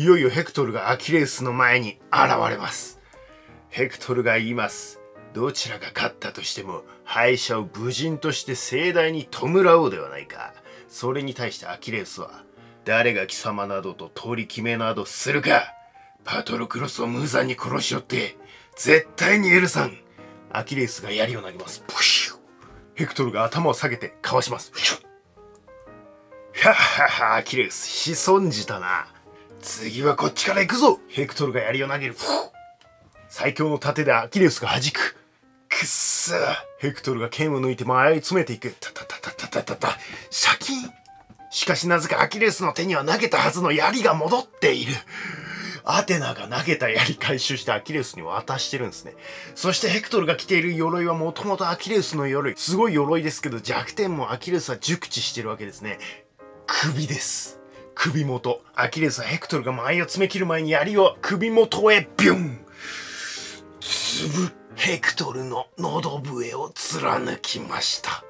いよいよヘクトルがアキレウスの前に現れます。ヘクトルが言います。どちらが勝ったとしても敗者を無人として盛大に弔おうではないか。それに対してアキレウスは誰が貴様などと通り決めなどするか。パトロクロスを無残に殺しよって絶対に許さんアキレウスが槍を投げます。プシュヘクトルが頭を下げてかわします。はっ。はっはアキレウス潜んじたな。次はこっちから行くぞヘクトルが槍を投げる。最強の盾でアキレウスが弾く。くっそヘクトルが剣を抜いて前へ詰めていく。たたたたたたたシャキンしかしなぜかアキレスの手には投げたはずの槍が戻っている。アテナが投げた槍回収してアキレウスに渡してるんですね。そしてヘクトルが着ている鎧はもともとアキレウスの鎧。すごい鎧ですけど弱点もアキレウスは熟知してるわけですね。首です。首元。アキレスはヘクトルが前を詰め切る前に槍を首元へビュンつぶヘクトルの喉笛を貫きました。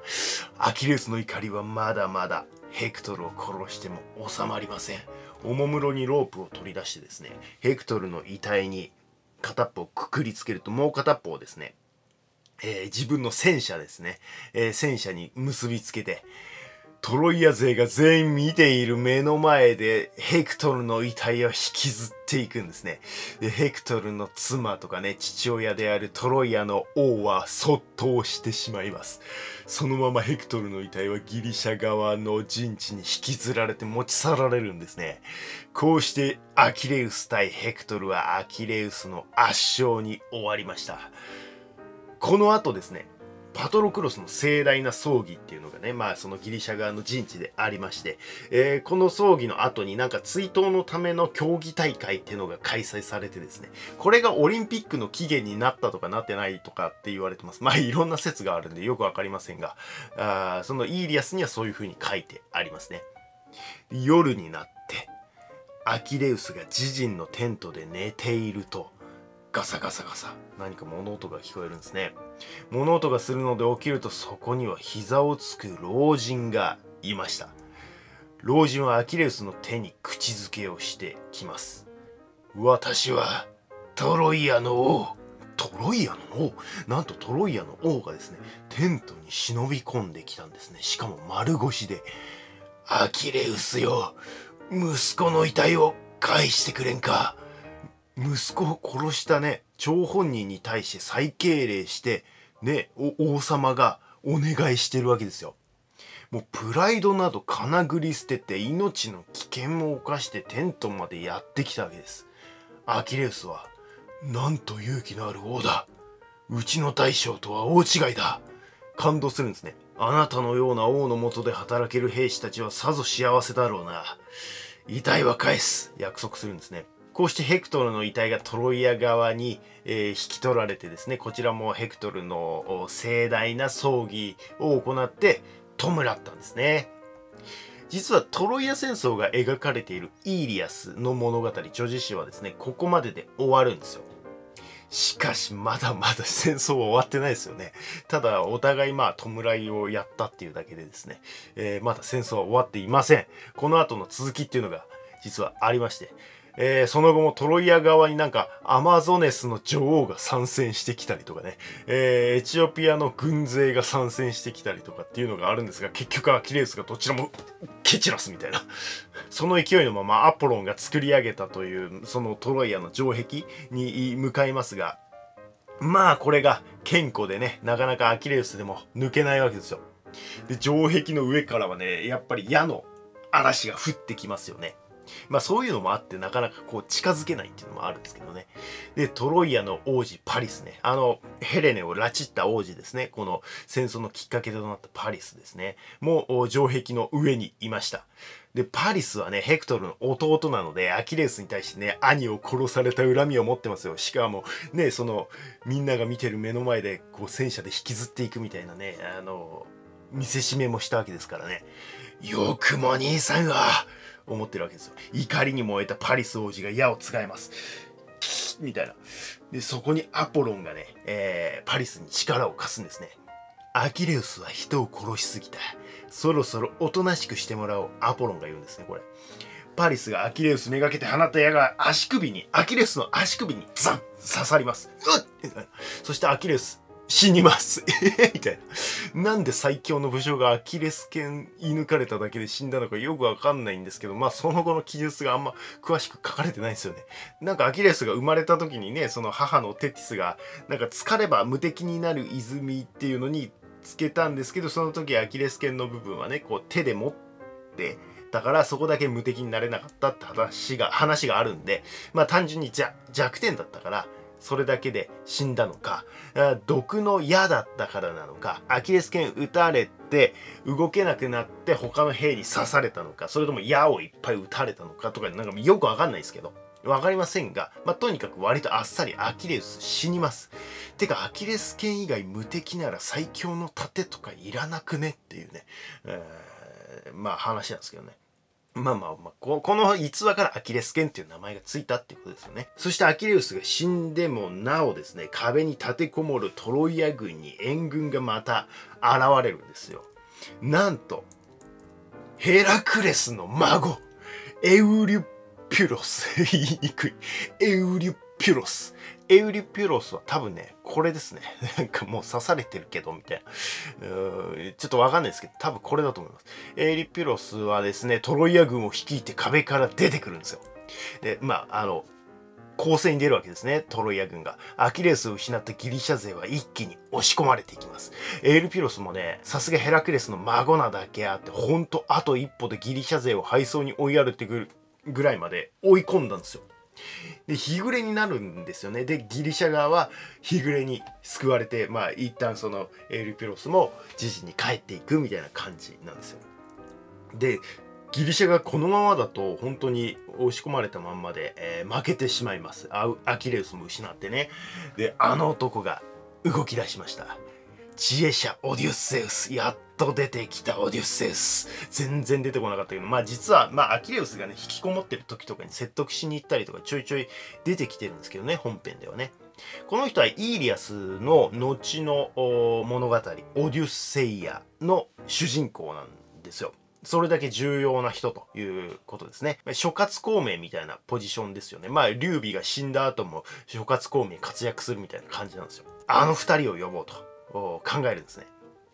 アキレスの怒りはまだまだヘクトルを殺しても収まりません。おもむろにロープを取り出してですねヘクトルの遺体に片っぽをくくりつけるともう片っぽをですね、えー、自分の戦車ですね、えー、戦車に結びつけてトロイア勢が全員見ている目の前でヘクトルの遺体を引きずっていくんですね。で、ヘクトルの妻とかね、父親であるトロイアの王はそっとしてしまいます。そのままヘクトルの遺体はギリシャ側の陣地に引きずられて持ち去られるんですね。こうしてアキレウス対ヘクトルはアキレウスの圧勝に終わりました。この後ですね、パトロクロスの盛大な葬儀っていうのがね、まあそのギリシャ側の陣地でありまして、えー、この葬儀の後になんか追悼のための競技大会っていうのが開催されてですね、これがオリンピックの起源になったとかなってないとかって言われてます。まあいろんな説があるんでよくわかりませんが、あそのイーリアスにはそういう風に書いてありますね。夜になって、アキレウスが自陣のテントで寝ていると、ガサガサガサ。何か物音が聞こえるんですね。物音がするので起きるとそこには膝をつく老人がいました。老人はアキレウスの手に口づけをしてきます。私はトロイアの王。トロイアの王？なんとトロイアの王がですねテントに忍び込んできたんですね。しかも丸腰で。アキレウスよ息子の遺体を返してくれんか。息子を殺したね張本人に対して再敬礼してね王様がお願いしてるわけですよ。もうプライドなどかなぐり捨てて命の危険も冒してテントまでやってきたわけです。アキレウスはなんと勇気のある王だうちの大将とは大違いだ感動するんですね。あなたのような王のもとで働ける兵士たちはさぞ幸せだろうな。遺体は返す約束するんですね。こうしてヘクトルの遺体がトロイア側に、えー、引き取られてですね、こちらもヘクトルの盛大な葬儀を行って弔ったんですね。実はトロイア戦争が描かれているイーリアスの物語、女子誌はですね、ここまでで終わるんですよ。しかし、まだまだ戦争は終わってないですよね。ただ、お互いまあ、弔いをやったっていうだけでですね、えー、まだ戦争は終わっていません。この後の続きっていうのが実はありまして、えー、その後もトロイア側になんかアマゾネスの女王が参戦してきたりとかね、えー、エチオピアの軍勢が参戦してきたりとかっていうのがあるんですが、結局アキレウスがどちらも蹴散らすみたいな。その勢いのままアポロンが作り上げたという、そのトロイアの城壁に向かいますが、まあこれが健康でね、なかなかアキレウスでも抜けないわけですよ。で、城壁の上からはね、やっぱり矢の嵐が降ってきますよね。まあそういうのもあってなかなかこう近づけないっていうのもあるんですけどね。で、トロイアの王子パリスね。あの、ヘレネを拉致った王子ですね。この戦争のきっかけとなったパリスですね。もう城壁の上にいました。で、パリスはね、ヘクトルの弟なので、アキレウスに対してね、兄を殺された恨みを持ってますよ。しかも、ね、その、みんなが見てる目の前で、こう、戦車で引きずっていくみたいなね、あの、見せしめもしたわけですからね。よくも兄さんは、思ってるわけですよ。怒りに燃えたパリス王子が矢をつがえます。みたいな。で、そこにアポロンがね、えー、パリスに力を貸すんですね。アキレウスは人を殺しすぎた。そろそろおとなしくしてもらおう。アポロンが言うんですね、これ。パリスがアキレウスめがけて放った矢が足首にアキレウスの足首にザン刺さりますうっそしてアキレウス死にます みたいな。なんで最強の武将がアキレス腱射抜かれただけで死んだのかよくわかんないんですけど、まあその後の記述があんま詳しく書かれてないんですよね。なんかアキレスが生まれた時にね、その母のテティスが、なんか疲れば無敵になる泉っていうのにつけたんですけど、その時アキレス腱の部分はね、こう手で持って、だからそこだけ無敵になれなかったって話が、話があるんで、まあ単純に弱点だったから、それだけで死んだのか、毒の矢だったからなのか、アキレス腱撃たれて動けなくなって他の兵に刺されたのか、それとも矢をいっぱい撃たれたのかとか、なんかよくわかんないですけど。わかりませんが、まあ、とにかく割とあっさりアキレス死にます。てか、アキレス腱以外無敵なら最強の盾とかいらなくね？っていうね、えー、まあ話なんですけどね。まあまあまあ、この逸話からアキレス腱っていう名前がついたっていうことですよね。そしてアキレウスが死んでもなおですね、壁に立てこもるトロイア軍に援軍がまた現れるんですよ。なんと、ヘラクレスの孫、エウリュピュロス。言いにくい。エウリュピュロス。エウリピュロスは多分ね、これですね。なんかもう刺されてるけど、みたいな。ちょっとわかんないですけど、多分これだと思います。エウリピュロスはですね、トロイア軍を率いて壁から出てくるんですよ。で、まあ、あの、攻勢に出るわけですね、トロイア軍が。アキレスを失ったギリシャ勢は一気に押し込まれていきます。エールピロスもね、さすがヘラクレスの孫なだけあって、ほんとあと一歩でギリシャ勢を敗走に追いやるってくるぐらいまで追い込んだんですよ。で日暮れになるんですよね。でギリシャ側は日暮れに救われてまあ一旦そのエルピロスも自治に帰っていくみたいな感じなんですよ。でギリシャがこのままだと本当に押し込まれたまんまで、えー、負けてしまいます。アキレウスも失ってね。であの男が動き出しました。知恵者オデュッセウスやっと出てきたオデュッセウス全然出てこなかったけどまあ実はまあアキレウスがね引きこもってる時とかに説得しに行ったりとかちょいちょい出てきてるんですけどね本編ではねこの人はイーリアスの後の物語オデュッセイアの主人公なんですよそれだけ重要な人ということですね。諸葛孔明みたいなポジションですよね。まあ、劉備が死んだ後も諸葛孔明活躍するみたいな感じなんですよ。あの二人を呼ぼうと。考えるんですね。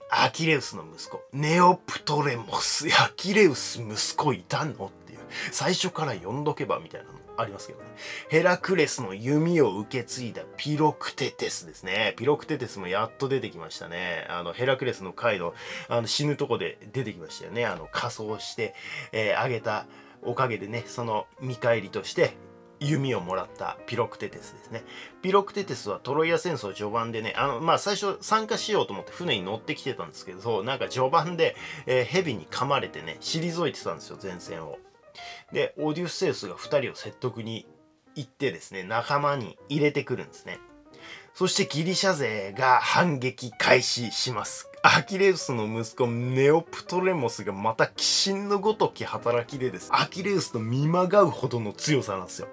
アキレウスの息子、ネオプトレモス。アキレウス息子いたのっていう。最初から呼んどけばみたいなのありますけどね。ヘラクレスの弓を受け継いだピロクテテスですね。ピロクテテスもやっと出てきましたね。あの、ヘラクレスの回の、あの、死ぬとこで出てきましたよね。あの、仮装して、えー、あげたおかげでね、その見返りとして、弓をもらったピロクテテスですね。ピロクテテスはトロイア戦争序盤でね、あの、まあ、最初参加しようと思って船に乗ってきてたんですけど、なんか序盤で、えー、蛇に噛まれてね、退いてたんですよ、前線を。で、オーデュッセウスが2人を説得に行ってですね、仲間に入れてくるんですね。そしてギリシャ勢が反撃開始します。アキレウスの息子ネオプトレモスがまた鬼神のごとき働きでです。アキレウスと見まがうほどの強さなんですよ。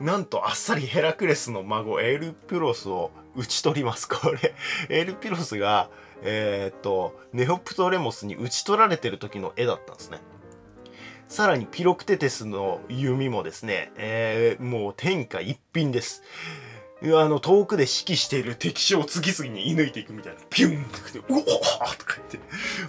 なんとあっさりヘラクレスの孫エルピロスを討ち取ります。これ、エルピロスが、えー、っと、ネオプトレモスに討ち取られてる時の絵だったんですね。さらにピロクテテスの弓もですね、えー、もう天下一品です。あの、遠くで指揮している敵将を次々に射抜いていくみたいな。ピュンってうおーとか言って、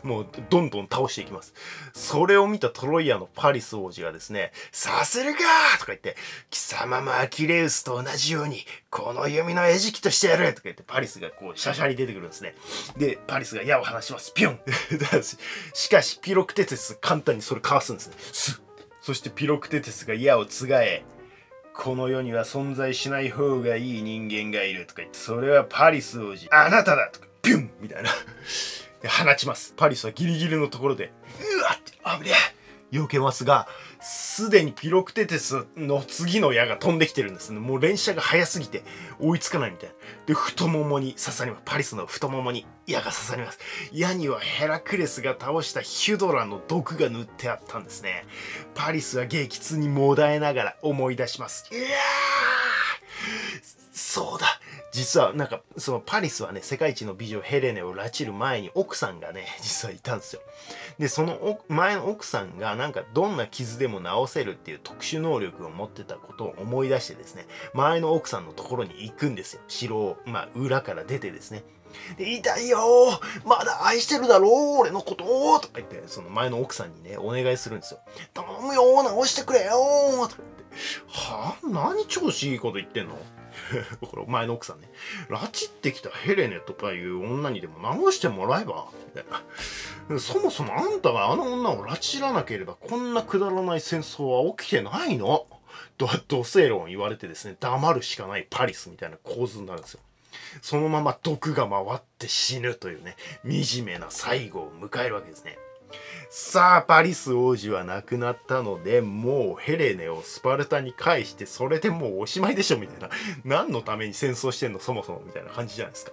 もうどんどん倒していきます。それを見たトロイアのパリス王子がですね、させるかとか言って、貴様もアキレウスと同じように、この弓の餌食としてやるとか言って、パリスがこう、シャシャに出てくるんですね。で、パリスが矢を放します。ピュン しかし、ピロクテテス簡単にそれかわすんですね。スッそしてピロクテテスが矢をつがえ、この世には存在しない方がいい人間がいるとか言って、それはパリス王子。あなただとか、ビュンみたいな。で、放ちます。パリスはギリギリのところで、うわって危ねえ避けますが、すでにピロクテテスの次の矢が飛んできてるんですね。もう連射が速すぎて追いつかないみたいな。で、太ももに刺さります。パリスの太ももに矢が刺さります。矢にはヘラクレスが倒したヒュドラの毒が塗ってあったんですね。パリスは激痛にもだえながら思い出します。いやーそうだ実はなんかそのパリスはね世界一の美女ヘレネを拉致る前に奥さんがね 実はいたんですよ。でその前の奥さんがなんかどんな傷でも治せるっていう特殊能力を持ってたことを思い出してですね前の奥さんのところに行くんですよ。城をまあ裏から出てですね。で、痛いよまだ愛してるだろう俺のこととか言って、その前の奥さんにね、お願いするんですよ。頼むよ直してくれよとか言って、はぁ何調子いいこと言ってんの？これ前の奥さんね。拉致ってきたヘレネとかいう女にでも直してもらえば。そもそもあんたがあの女を拉致らなければこんなくだらない戦争は起きてないのと、土星論言われてですね、黙るしかないパリスみたいな構図になるんですよ。そのまま毒が回って死ぬというね、惨めな最後を迎えるわけですね。さあ、パリス王子は亡くなったので、もうヘレネをスパルタに返して、それでもうおしまいでしょみたいな。何のために戦争してんのそもそもみたいな感じじゃないですか。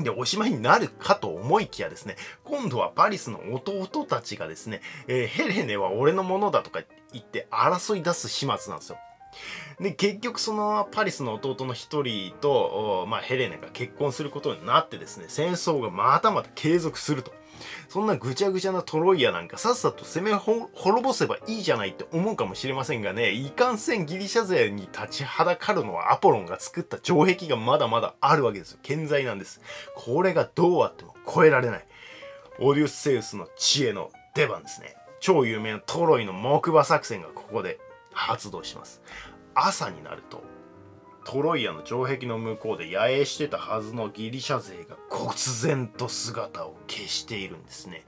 で、おしまいになるかと思いきやですね、今度はパリスの弟たちがですね、えー、ヘレネは俺のものだとか言って争い出す始末なんですよ。で、結局そのパリスの弟の一人と、まあ、ヘレネが結婚することになってですね、戦争がまたまた継続すると。そんなぐちゃぐちゃなトロイアなんかさっさと攻め滅ぼせばいいじゃないって思うかもしれませんがね、いかんせんギリシャ勢に立ちはだかるのはアポロンが作った城壁がまだまだあるわけですよ。健在なんです。これがどうあっても超えられない。オデュッセウスの知恵の出番ですね。超有名なトロイの木馬作戦がここで発動します。朝になるとトロイアの城壁の向こうで野営してたはずのギリシャ勢が忽然と姿を消しているんですね。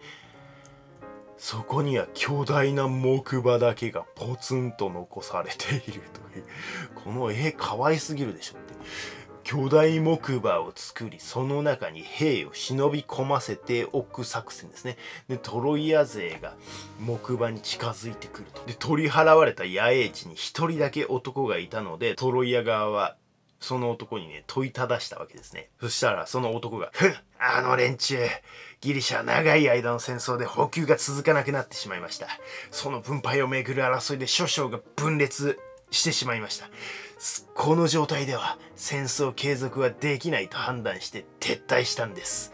そこには巨大な木馬だけがポツンと残されているという。この絵かわいすぎるでしょって。巨大木馬を作り、その中に兵を忍び込ませておく作戦ですね。で、トロイア勢が木馬に近づいてくると。で、取り払われた野営地に一人だけ男がいたので、トロイア側はその男にね、問いただしたわけですね。そしたら、その男が、ふんあの連中、ギリシャは長い間の戦争で補給が続かなくなってしまいました。その分配をめぐる争いで諸将が分裂してしまいました。この状態では戦争継続はできないと判断して撤退したんです。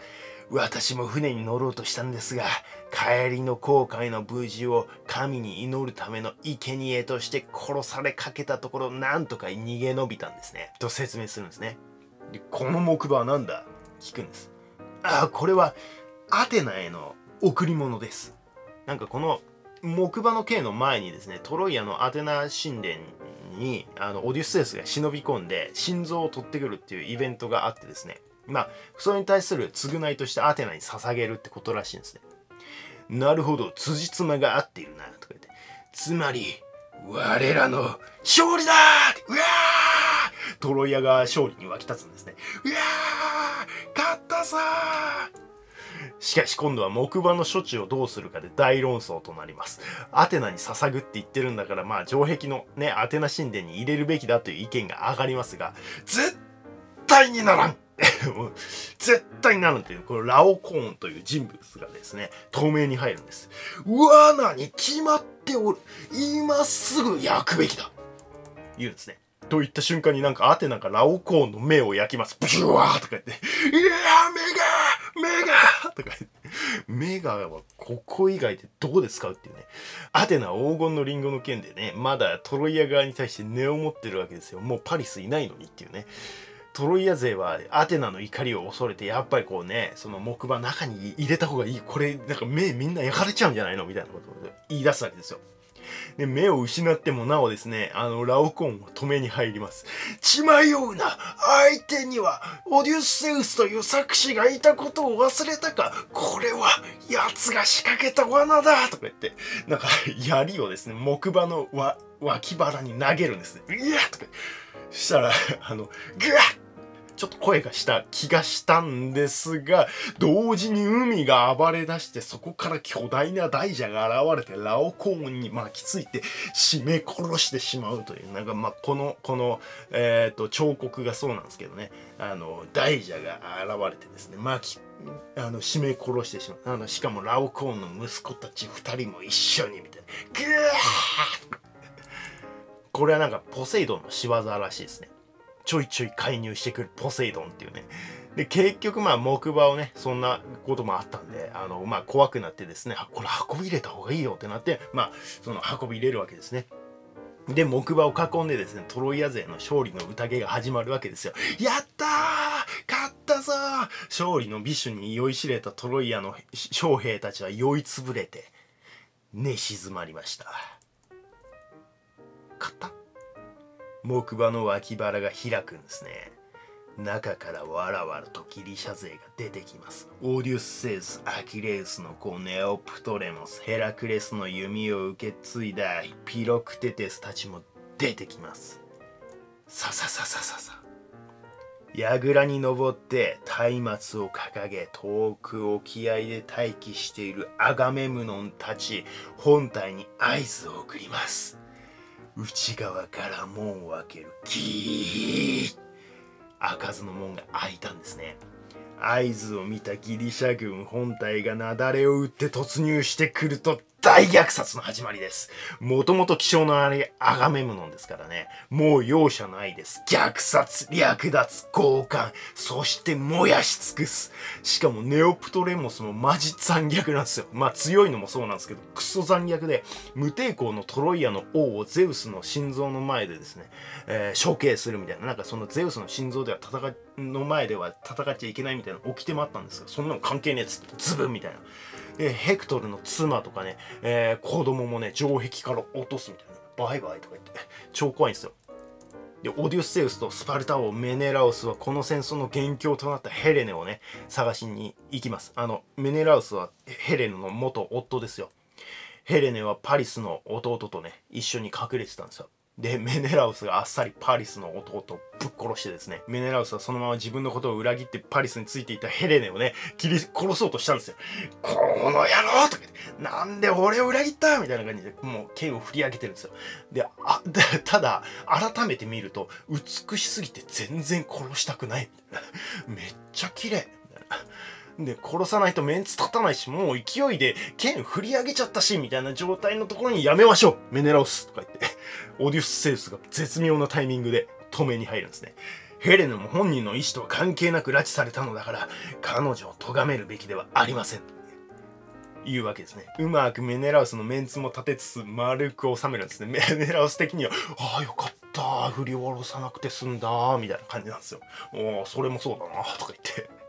私も船に乗ろうとしたんですが、帰りの航海の無事を神に祈るための生贄として殺されかけたところ、なんとか逃げ延びたんですね。と説明するんですね。でこの木馬は何だ？聞くんです。ああ、これはアテナへの贈り物です。なんかこの木馬の刑の前にですね、トロイアのアテナ神殿にあのオデュッセウスが忍び込んで心臓を取ってくるっていうイベントがあってですね。まあそれに対する償いとしてアテナに捧げるってことらしいんですね。なるほど辻褄が合っているなとか言って。つまり我らの勝利だうわートロイアが勝利に沸き立つんですね。うわー勝ったさーしかし今度は木馬の処置をどうするかで大論争となります。アテナに捧ぐって言ってるんだから、まあ城壁のね、アテナ神殿に入れるべきだという意見が上がりますが、絶対にならん 絶対になるっていう、このラオコーンという人物がですね、透明に入るんです。罠に決まっておる。今すぐ焼くべきだ。言うんですね。と言った瞬間になんかアテナがラオコーンの目を焼きます。ブシュワーとか言って、や目がー目がとか言って、目がはここ以外でどうですかっていうね。アテナ黄金のリンゴの剣でね、まだトロイア側に対して根を持ってるわけですよ。もうパリスいないのにっていうね。トロイア勢はアテナの怒りを恐れて、やっぱりこうね、その木馬中に入れた方がいい。これ、なんか目みんな焼かれちゃうんじゃないの？みたいなことを言い出すわけですよ。で、目を失ってもなおですね、あの、ラオコンは止めに入ります。血迷うな相手には、オデュッセウスという作詞がいたことを忘れたかこれは、奴が仕掛けた罠だとか言って、なんか、槍をですね、木馬の脇腹に投げるんですね。いやとか。そしたら、あの、ぐわっちょっと声がした気がしたんですが、同時に海が暴れ出して、そこから巨大な大蛇が現れて、ラオコーンに巻きついて、締め殺してしまうという、なんかまあ、この、この、えっ、ー、と、彫刻がそうなんですけどね、あの、大蛇が現れてですね、巻き、あの、締め殺してしまう。あの、しかもラオコーンの息子たち二人も一緒に、みたいな。ぐー これはなんかポセイドンの仕業らしいですね。ちょいちょい介入してくるポセイドンっていうね。で結局まあ木馬をねそんなこともあったんであのまあ怖くなってですねこれ運び入れた方がいいよってなってまあその運び入れるわけですね。で、木馬を囲んでですね、トロイア勢の勝利の宴が始まるわけですよ。やったー!勝ったぞ勝利の美酒に酔いしれたトロイアの将兵たちは酔いつぶれて、寝静まりました。勝った？木馬の脇腹が開くんですね。中からわらわらとギリシャ勢が出てきます。オーディウス・セウス、アキレウスの子ネオプトレモス、ヘラクレスの弓を受け継いだピロクテテスたちも出てきます。ささささささ。櫓に登って松明を掲げ遠く沖合で待機しているアガメムノンたち本体に合図を送ります内側から門を開ける。ギー開かずの門が開いたんですね。合図を見たギリシャ軍本体が雪崩を打って突入してくると大虐殺の始まりです。もともと気象のあれ、アガメムノンですからね。もう容赦ないです。虐殺、略奪、交換、そして燃やし尽くす。しかもネオプトレモスもマジ残虐なんですよ。まあ強いのもそうなんですけど、クソ残虐で、無抵抗のトロイアの王をゼウスの心臓の前でですね、えー、処刑するみたいな。なんかそのゼウスの心臓では戦い、の前では戦っちゃいけないみたいな起きてもあったんですが、そんなの関係ねえっつって、ズブンみたいな。で、ヘクトルの妻とかね、えー、子供もね、城壁から落とすみたいな。バイバイとか言って、超怖いんですよ。で、オデュッセウスとスパルタ王メネラウスはこの戦争の元凶となったヘレネをね、探しに行きます。あの、メネラウスはヘレネの元夫ですよ。ヘレネはパリスの弟とね、一緒に隠れてたんですよ。で、メネラウスがあっさりパリスの弟をぶっ殺してですね、メネラウスはそのまま自分のことを裏切ってパリスについていたヘレネをね、切り殺そうとしたんですよ。この野郎とか言って、なんで俺を裏切ったみたいな感じで、もう剣を振り上げてるんですよ。で、あ、でただ、改めて見ると、美しすぎて全然殺したくない。めっちゃ綺麗。で、殺さないとメンツ立たないし、もう勢いで剣振り上げちゃったし、みたいな状態のところにやめましょうメネラウスとか言って、オデュッセウスが絶妙なタイミングで止めに入るんですね。ヘレナも本人の意思とは関係なく拉致されたのだから、彼女を咎めるべきではありません。いうわけですね。うまくメネラウスのメンツも立てつつ丸く収めるんですね。メネラウス的には、ああよかった、振り下ろさなくて済んだ、みたいな感じなんですよ。おお、それもそうだな、とか言って。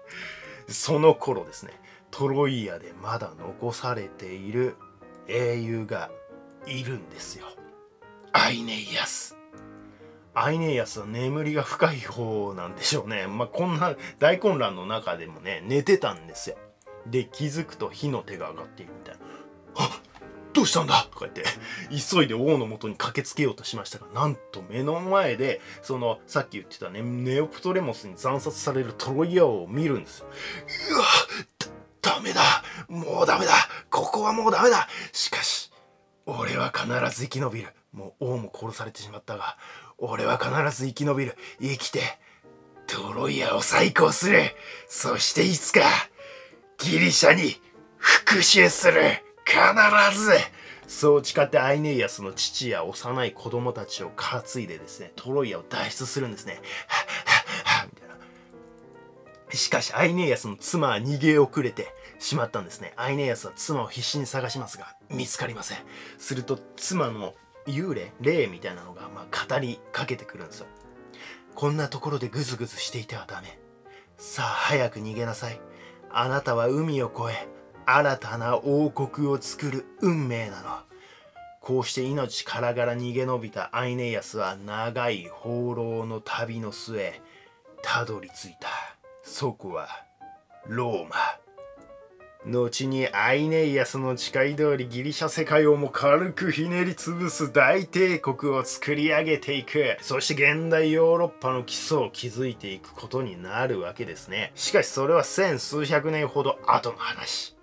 その頃ですねトロイアでまだ残されている英雄がいるんですよアイネイアス。アイネイアスは眠りが深い方なんでしょうね。まあこんな大混乱の中でもね寝てたんですよ。で気づくと火の手が上がっているみたいな。あどうしたんだ？とか言って、急いで王の元に駆けつけようとしましたが、なんと目の前で、その、さっき言ってたね、ネオプトレモスに惨殺されるトロイア王を見るんですよ。うわダメだ。もうダメだ。ここはもうダメだ。しかし、俺は必ず生き延びる。もう王も殺されてしまったが、俺は必ず生き延びる。生きて、トロイアを再興する。そしていつか、ギリシャに復讐する。必ずそう誓ってアイネイアスの父や幼い子供たちを担いでですね、トロイアを脱出するんですね。はっはっはみたいな。しかし、アイネイアスの妻は逃げ遅れてしまったんですね。アイネイアスは妻を必死に探しますが、見つかりません。すると、妻の幽霊、霊みたいなのが、まあ、語りかけてくるんですよ。こんなところでグズグズしていてはダメ。さあ、早く逃げなさい。あなたは海を越え、新たな王国を作る運命なの。こうして命からがら逃げ延びたアイネイアスは長い放浪の旅の末、たどり着いた。そこは、ローマ。後にアイネイアスの誓い通りギリシャ世界をも軽くひねり潰す大帝国を作り上げていく。そして現代ヨーロッパの基礎を築いていくことになるわけですね。しかしそれは千数百年ほど後の話。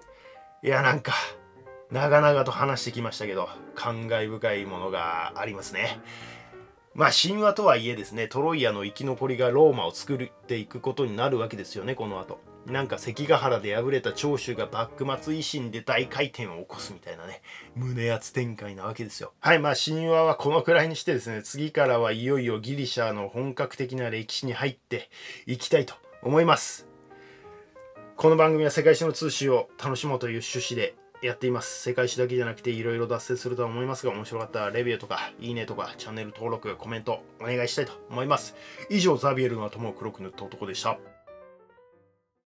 いやなんか長々と話してきましたけど感慨深いものがありますねまあ神話とはいえですねトロイアの生き残りがローマを作っていくことになるわけですよねこの後なんか関ヶ原で敗れた長州が幕末維新で大回転を起こすみたいなね胸熱展開なわけですよ。はいまあ神話はこのくらいにしてですね次からはいよいよギリシャの本格的な歴史に入っていきたいと思います。この番組は世界史の通信を楽しもうという趣旨でやっています。世界史だけじゃなくていろいろ脱線するとは思いますが面白かったらレビューとかいいねとかチャンネル登録コメントお願いしたいと思います。以上ザビエルの頭を黒く塗った男でした。